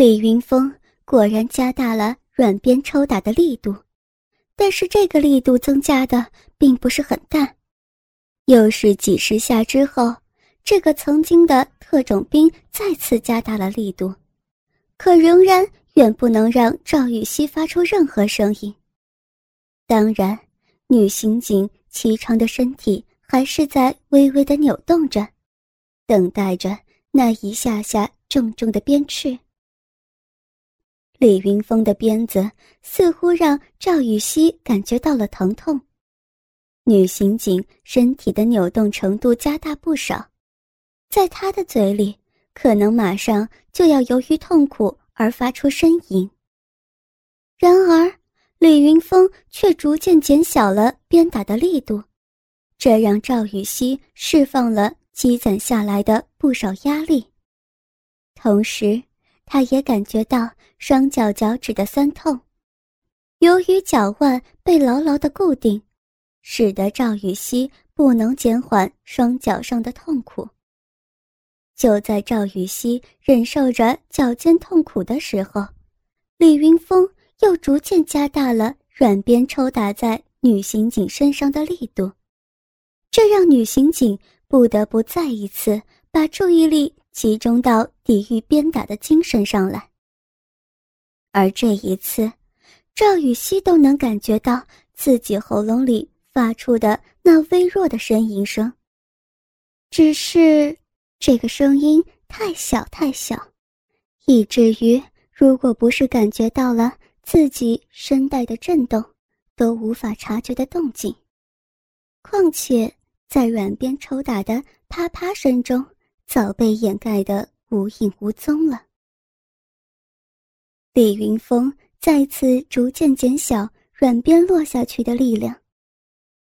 李云峰果然加大了软鞭抽打的力度，但是这个力度增加的并不是很大。又是几十下之后，这个曾经的特种兵再次加大了力度，可仍然远不能让赵雨熙发出任何声音。当然，女刑警颀长的身体还是在微微的扭动着，等待着那一下下重重的鞭笞。李云峰的鞭子似乎让赵雨熙感觉到了疼痛，女刑警身体的扭动程度加大不少，在她的嘴里可能马上就要由于痛苦而发出呻吟。然而，李云峰却逐渐减小了鞭打的力度，这让赵雨熙释放了积攒下来的不少压力，同时。他也感觉到双脚脚趾的酸痛，由于脚腕被牢牢的固定，使得赵雨熙不能减缓双脚上的痛苦。就在赵雨熙忍受着脚尖痛苦的时候，李云峰又逐渐加大了软鞭抽打在女刑警身上的力度，这让女刑警不得不再一次把注意力。集中到抵御鞭打的精神上来，而这一次，赵雨熙都能感觉到自己喉咙里发出的那微弱的呻吟声。只是这个声音太小太小，以至于如果不是感觉到了自己声带的震动，都无法察觉的动静。况且在软鞭抽打的啪啪声中。早被掩盖的无影无踪了。李云峰再次逐渐减小软鞭落下去的力量，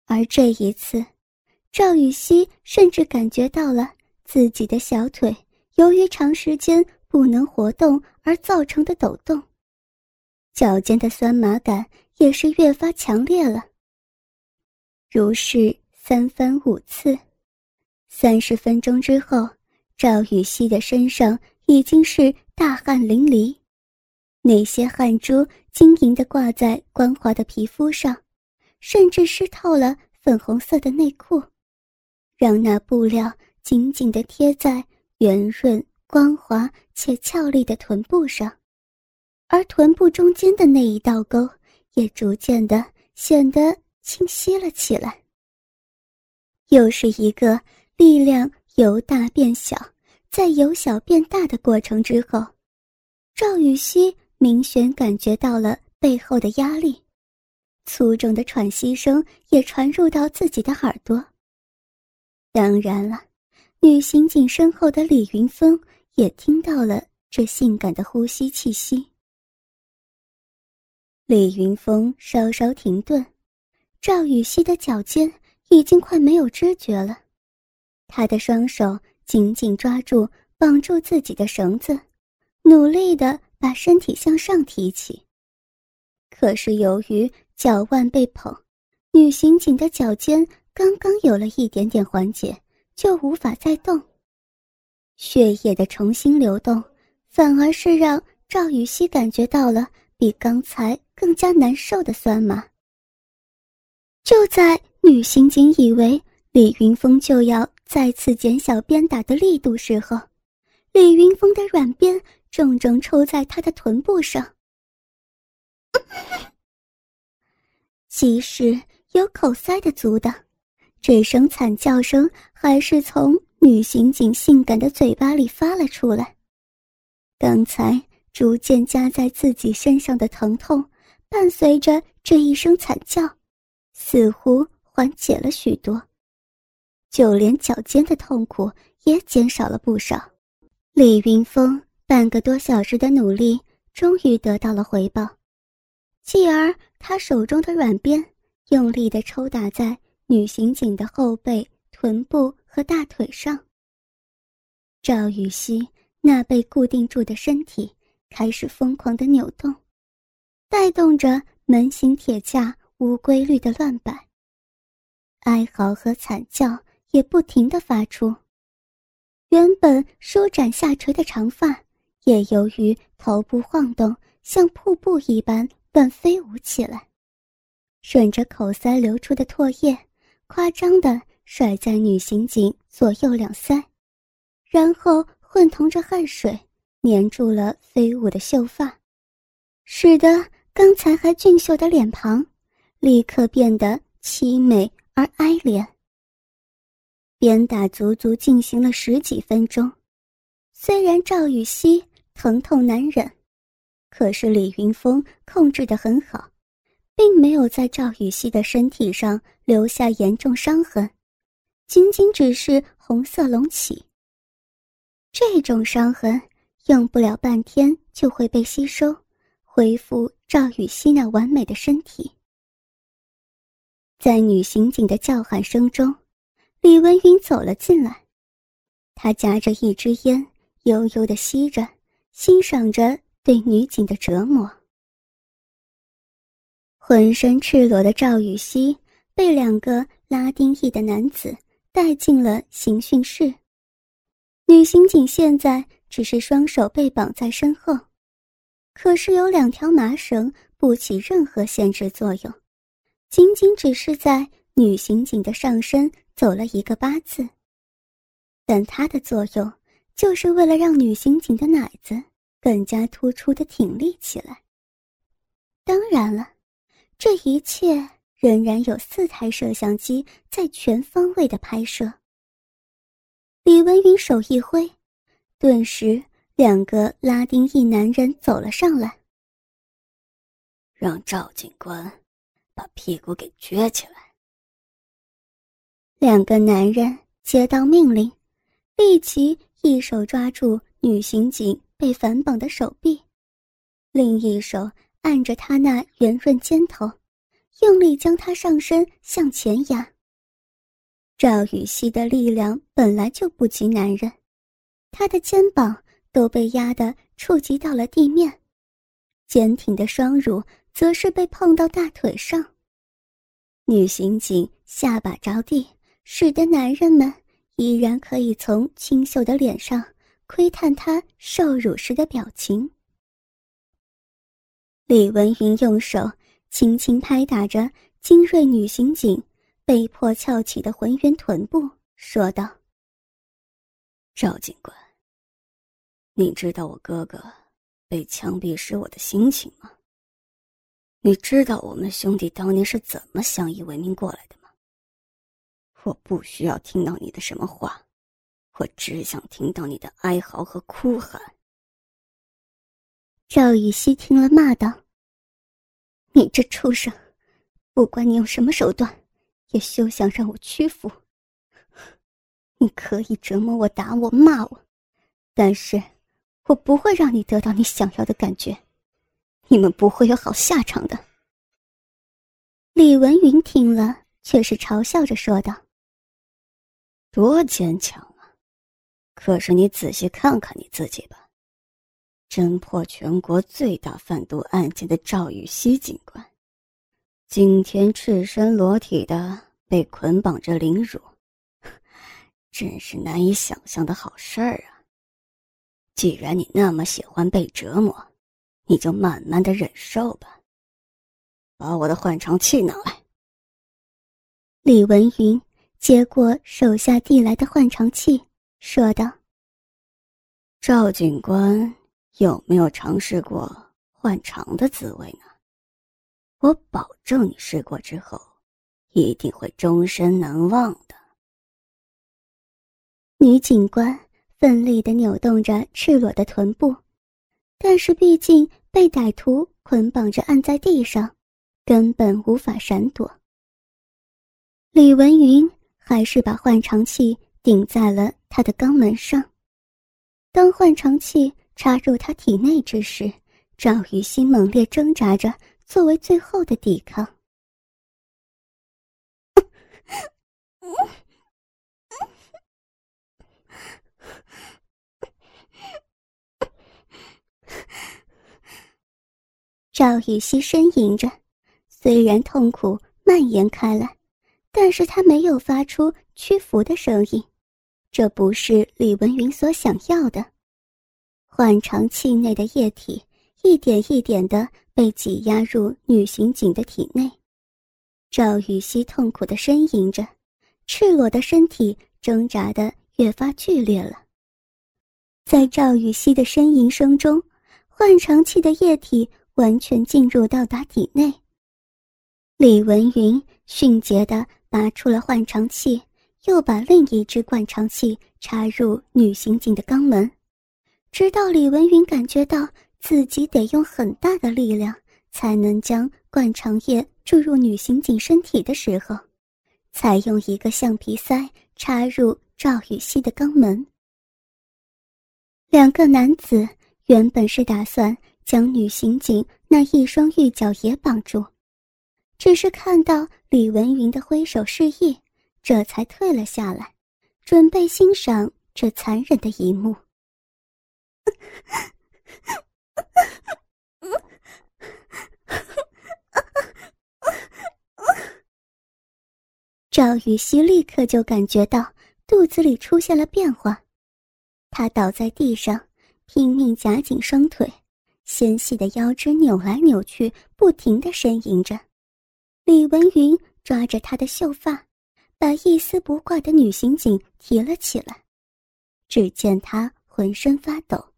而这一次，赵雨熙甚至感觉到了自己的小腿由于长时间不能活动而造成的抖动，脚尖的酸麻感也是越发强烈了。如是三番五次，三十分钟之后。赵雨熙的身上已经是大汗淋漓，那些汗珠晶莹的挂在光滑的皮肤上，甚至湿透了粉红色的内裤，让那布料紧紧地贴在圆润、光滑且俏丽的臀部上，而臀部中间的那一道沟也逐渐的显得清晰了起来。又是一个力量。由大变小，在由小变大的过程之后，赵雨熙明显感觉到了背后的压力，粗重的喘息声也传入到自己的耳朵。当然了，女刑警身后的李云峰也听到了这性感的呼吸气息。李云峰稍稍停顿，赵雨熙的脚尖已经快没有知觉了。他的双手紧紧抓住绑住自己的绳子，努力的把身体向上提起。可是由于脚腕被捧，女刑警的脚尖刚刚有了一点点缓解，就无法再动。血液的重新流动，反而是让赵雨熙感觉到了比刚才更加难受的酸麻。就在女刑警以为李云峰就要。再次减小鞭打的力度时候，李云峰的软鞭重重抽在他的臀部上。即使有口塞的阻挡，这声惨叫声还是从女刑警性感的嘴巴里发了出来。刚才逐渐加在自己身上的疼痛，伴随着这一声惨叫，似乎缓解了许多。就连脚尖的痛苦也减少了不少。李云峰半个多小时的努力终于得到了回报，继而他手中的软鞭用力地抽打在女刑警的后背、臀部和大腿上。赵雨熙那被固定住的身体开始疯狂地扭动，带动着门型铁架无规律的乱摆，哀嚎和惨叫。也不停地发出，原本舒展下垂的长发，也由于头部晃动，像瀑布一般乱飞舞起来，顺着口塞流出的唾液，夸张的甩在女刑警左右两腮，然后混同着汗水，粘住了飞舞的秀发，使得刚才还俊秀的脸庞，立刻变得凄美而哀怜。鞭打足足进行了十几分钟，虽然赵雨熙疼痛难忍，可是李云峰控制得很好，并没有在赵雨熙的身体上留下严重伤痕，仅仅只是红色隆起。这种伤痕用不了半天就会被吸收，恢复赵雨熙那完美的身体。在女刑警的叫喊声中。李文云走了进来，他夹着一支烟，悠悠的吸着，欣赏着对女警的折磨。浑身赤裸的赵雨熙被两个拉丁裔的男子带进了刑讯室。女刑警现在只是双手被绑在身后，可是有两条麻绳不起任何限制作用，仅仅只是在女刑警的上身。走了一个八字，但它的作用就是为了让女刑警的奶子更加突出的挺立起来。当然了，这一切仍然有四台摄像机在全方位的拍摄。李文云手一挥，顿时两个拉丁裔男人走了上来，让赵警官把屁股给撅起来。两个男人接到命令，立即一手抓住女刑警被反绑的手臂，另一手按着她那圆润肩头，用力将她上身向前压。赵雨熙的力量本来就不及男人，他的肩膀都被压得触及到了地面，坚挺的双乳则是被碰到大腿上。女刑警下巴着地。使得男人们依然可以从清秀的脸上窥探她受辱时的表情。李文云用手轻轻拍打着精锐女刑警被迫翘起的浑圆臀部，说道：“赵警官，你知道我哥哥被枪毙时我的心情吗？你知道我们兄弟当年是怎么相依为命过来的吗？”我不需要听到你的什么话，我只想听到你的哀嚎和哭喊。赵雨熙听了，骂道：“你这畜生，不管你用什么手段，也休想让我屈服。你可以折磨我、打我、骂我，但是，我不会让你得到你想要的感觉。你们不会有好下场的。”李文云听了，却是嘲笑着说道。多坚强啊！可是你仔细看看你自己吧，侦破全国最大贩毒案件的赵雨熙警官，今天赤身裸体的被捆绑着凌辱，真是难以想象的好事儿啊！既然你那么喜欢被折磨，你就慢慢的忍受吧。把我的换肠器拿来。李文云。接过手下递来的换肠器，说道：“赵警官有没有尝试过换肠的滋味呢？我保证你试过之后，一定会终身难忘的。”女警官奋力的扭动着赤裸的臀部，但是毕竟被歹徒捆绑着按在地上，根本无法闪躲。李文云。还是把换肠器顶在了他的肛门上。当换肠器插入他体内之时，赵雨欣猛烈挣扎着，作为最后的抵抗。赵雨欣呻吟着，虽然痛苦蔓延开来。但是他没有发出屈服的声音，这不是李文云所想要的。换肠器内的液体一点一点的被挤压入女刑警的体内。赵雨熙痛苦的呻吟着，赤裸的身体挣扎的越发剧烈了。在赵雨熙的呻吟声中，换肠器的液体完全进入到达体内。李文云迅捷地拔出了换肠器，又把另一只灌肠器插入女刑警的肛门，直到李文云感觉到自己得用很大的力量才能将灌肠液注入女刑警身体的时候，才用一个橡皮塞插入赵雨熙的肛门。两个男子原本是打算将女刑警那一双玉脚也绑住，只是看到李文云的挥手示意，这才退了下来，准备欣赏这残忍的一幕。赵雨熙立刻就感觉到肚子里出现了变化。他倒在地上，拼命夹紧双腿，纤细的腰肢扭来扭去，不停地呻吟着。李文云抓着她的秀发，把一丝不挂的女刑警提了起来。只见她浑身发抖，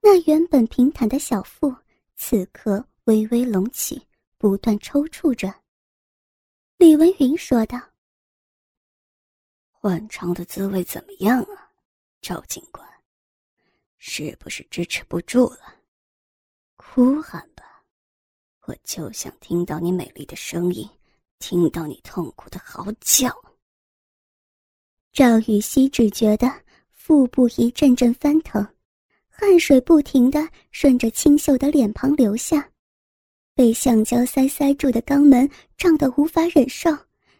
那原本平坦的小腹此刻微微隆起，不断抽搐着。李文云说道：“换床的滋味怎么样啊？”赵警官，是不是支持不住了？哭喊吧，我就想听到你美丽的声音，听到你痛苦的嚎叫。赵雨熙只觉得腹部一阵阵翻腾，汗水不停的顺着清秀的脸庞流下，被橡胶塞塞住的肛门胀得无法忍受，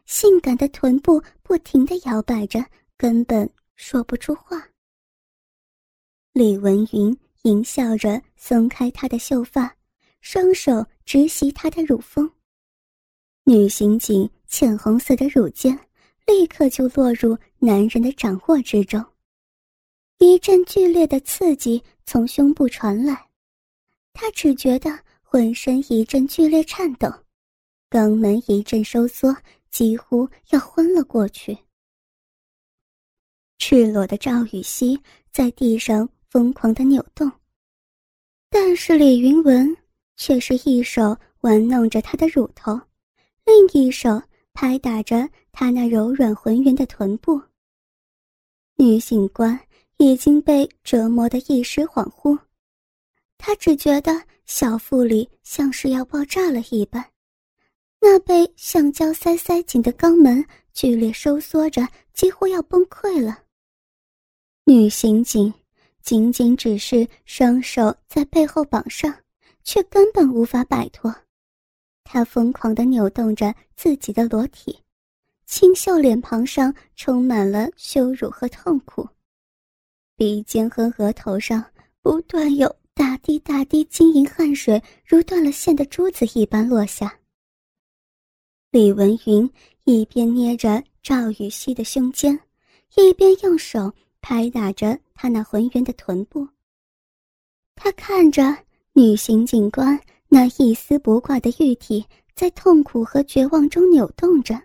性感的臀部不停的摇摆着，根本说不出话。李文云淫笑着松开他的秀发，双手直袭她的乳峰。女刑警浅红色的乳尖立刻就落入男人的掌握之中，一阵剧烈的刺激从胸部传来，他只觉得浑身一阵剧烈颤抖，肛门一阵收缩，几乎要昏了过去。赤裸的赵雨熙在地上。疯狂的扭动，但是李云文却是一手玩弄着她的乳头，另一手拍打着她那柔软浑圆的臀部。女警官已经被折磨得一时恍惚，她只觉得小腹里像是要爆炸了一般，那被橡胶塞塞紧的肛门剧烈收缩着，几乎要崩溃了。女刑警。仅仅只是双手在背后绑上，却根本无法摆脱。他疯狂地扭动着自己的裸体，清秀脸庞上充满了羞辱和痛苦，鼻尖和额头上不断有大滴大滴晶莹汗水，如断了线的珠子一般落下。李文云一边捏着赵雨熙的胸肩，一边用手拍打着。他那浑圆的臀部，他看着女刑警官那一丝不挂的玉体在痛苦和绝望中扭动着，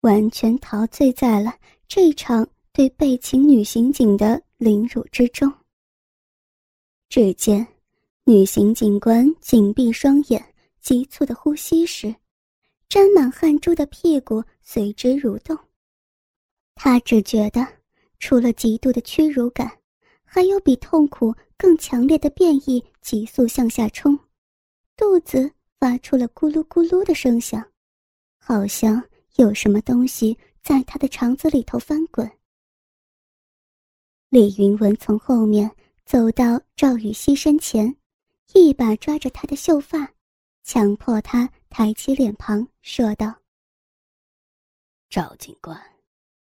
完全陶醉在了这场对被擒女刑警的凌辱之中。只见女刑警官紧闭双眼，急促的呼吸时，沾满汗珠的屁股随之蠕动。她只觉得。除了极度的屈辱感，还有比痛苦更强烈的变异急速向下冲，肚子发出了咕噜咕噜的声响，好像有什么东西在他的肠子里头翻滚。李云文从后面走到赵雨熙身前，一把抓着她的秀发，强迫她抬起脸庞，说道：“赵警官，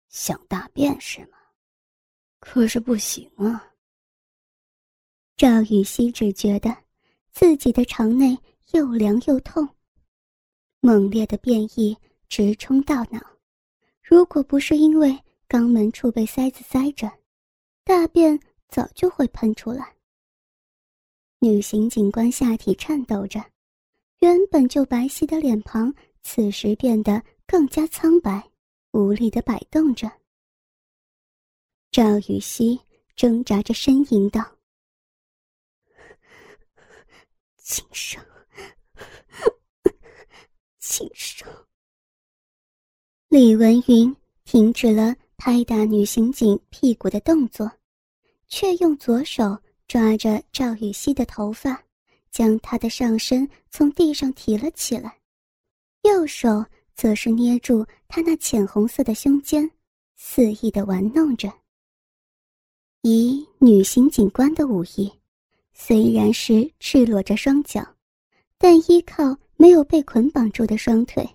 想大便是吗？”可是不行啊！赵雨熙只觉得自己的肠内又凉又痛，猛烈的变异直冲到脑。如果不是因为肛门处被塞子塞着，大便早就会喷出来。女刑警官下体颤抖着，原本就白皙的脸庞此时变得更加苍白，无力的摆动着。赵雨熙挣扎着呻吟道：“轻生，轻生。”李文云停止了拍打女刑警屁股的动作，却用左手抓着赵雨熙的头发，将她的上身从地上提了起来，右手则是捏住她那浅红色的胸肩，肆意的玩弄着。以女刑警官的武艺，虽然是赤裸着双脚，但依靠没有被捆绑住的双腿，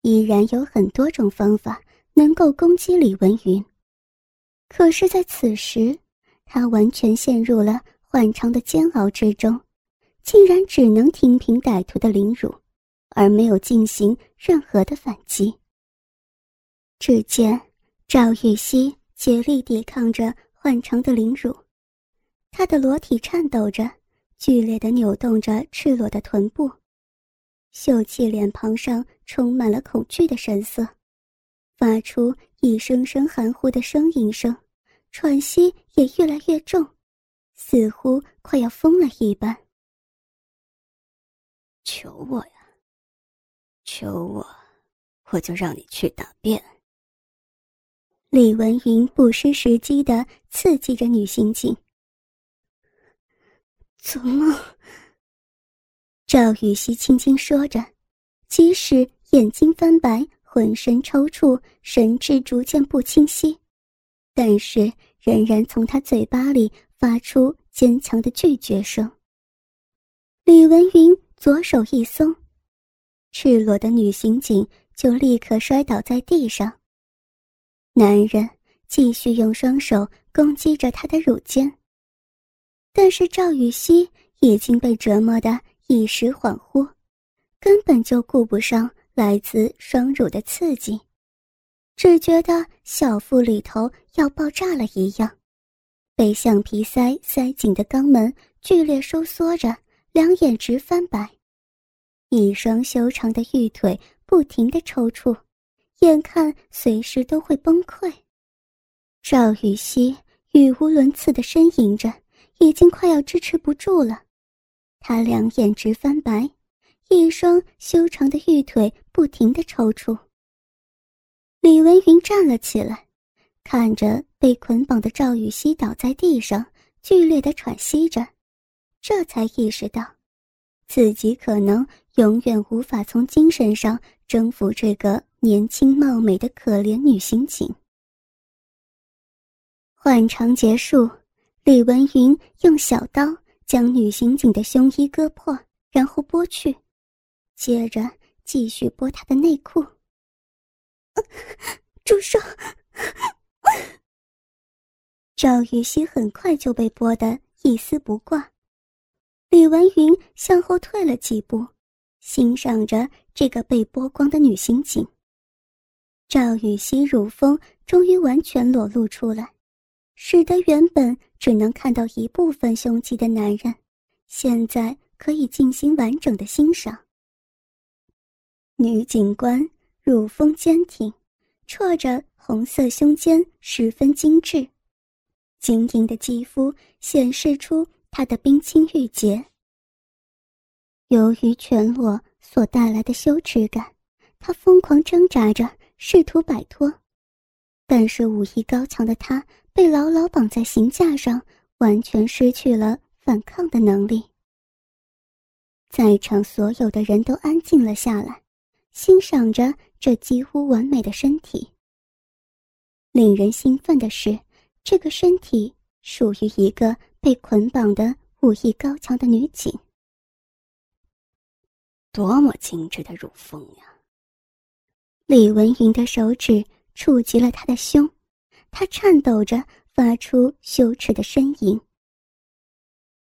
依然有很多种方法能够攻击李文云。可是，在此时，他完全陷入了漫长的煎熬之中，竟然只能听凭歹徒的凌辱，而没有进行任何的反击。只见赵玉溪竭力抵抗着。换长的凌辱，她的裸体颤抖着，剧烈的扭动着赤裸的臀部，秀气脸庞上充满了恐惧的神色，发出一声声含糊的呻吟声，喘息也越来越重，似乎快要疯了一般。求我呀，求我，我就让你去大便。李文云不失时机的刺激着女刑警。做梦。赵雨熙轻轻说着，即使眼睛翻白，浑身抽搐，神志逐渐不清晰，但是仍然从他嘴巴里发出坚强的拒绝声。李文云左手一松，赤裸的女刑警就立刻摔倒在地上。男人继续用双手攻击着她的乳尖，但是赵雨熙已经被折磨得一时恍惚，根本就顾不上来自双乳的刺激，只觉得小腹里头要爆炸了一样，被橡皮塞塞紧的肛门剧烈收缩着，两眼直翻白，一双修长的玉腿不停地抽搐。眼看随时都会崩溃，赵雨熙语无伦次的呻吟着，已经快要支持不住了。他两眼直翻白，一双修长的玉腿不停的抽搐。李文云站了起来，看着被捆绑的赵雨熙倒在地上，剧烈的喘息着，这才意识到，自己可能永远无法从精神上征服这个。年轻貌美的可怜女刑警。换场结束，李文云用小刀将女刑警的胸衣割破，然后剥去，接着继续剥她的内裤。住手！赵雨熙很快就被剥得一丝不挂，李文云向后退了几步，欣赏着这个被剥光的女刑警。赵雨熙乳峰终于完全裸露出来，使得原本只能看到一部分胸肌的男人，现在可以进行完整的欣赏。女警官乳峰坚挺，绰着红色胸肩，十分精致，晶莹的肌肤显示出她的冰清玉洁。由于全裸所带来的羞耻感，她疯狂挣扎着。试图摆脱，但是武艺高强的她被牢牢绑在刑架上，完全失去了反抗的能力。在场所有的人都安静了下来，欣赏着这几乎完美的身体。令人兴奋的是，这个身体属于一个被捆绑的武艺高强的女警。多么精致的乳峰呀！李文云的手指触及了他的胸，他颤抖着发出羞耻的呻吟。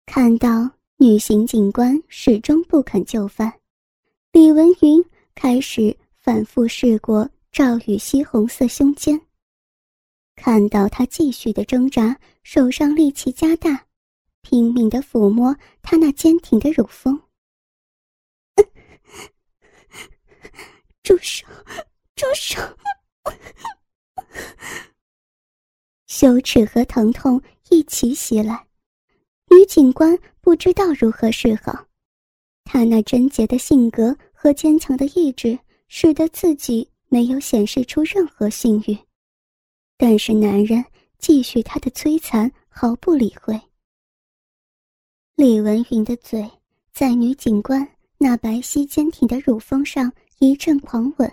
看到女刑警官始终不肯就范，李文云开始反复试过赵雨熙红色胸肩。看到他继续的挣扎，手上力气加大，拼命的抚摸他那坚挺的乳峰。住手！住手！羞耻和疼痛一起袭来，女警官不知道如何是好。她那贞洁的性格和坚强的意志，使得自己没有显示出任何性欲。但是男人继续他的摧残，毫不理会。李文云的嘴在女警官那白皙坚挺的乳峰上一阵狂吻，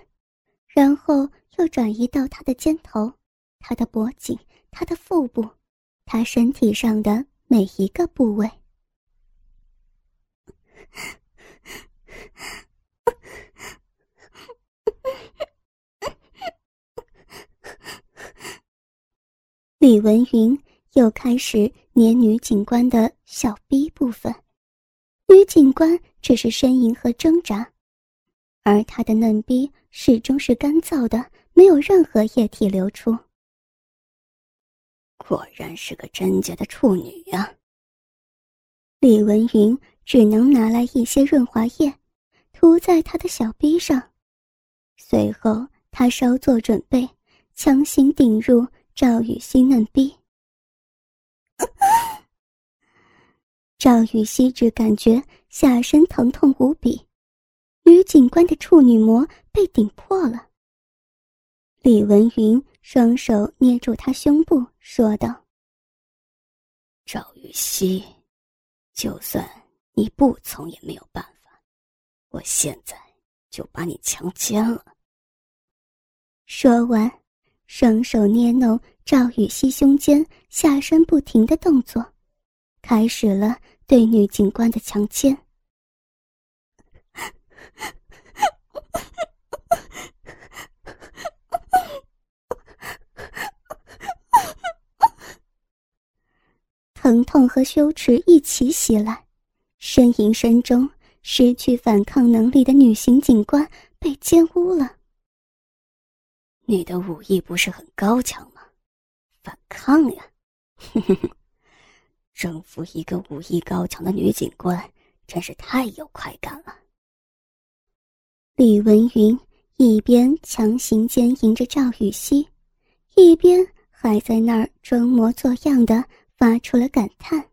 然后又转移到她的肩头、她的脖颈、他的腹部、他身体上的每一个部位。李文云又开始捏女警官的小逼部分，女警官只是呻吟和挣扎，而她的嫩逼始终是干燥的，没有任何液体流出。果然是个贞洁的处女呀！李文云只能拿来一些润滑液，涂在她的小逼上，随后他稍作准备，强行顶入。赵雨欣嫩逼，赵雨熙只感觉下身疼痛无比，女警官的处女膜被顶破了。李文云双手捏住他胸部，说道：“赵雨熙，就算你不从也没有办法，我现在就把你强奸了。”说完。双手捏弄赵雨熙胸间、下身不停的动作，开始了对女警官的强奸。疼痛和羞耻一起袭来，呻吟声中，失去反抗能力的女刑警官被奸污了。你的武艺不是很高强吗？反抗呀！哼哼哼征服一个武艺高强的女警官，真是太有快感了。李文云一边强行奸淫着赵雨熙，一边还在那儿装模作样的发出了感叹。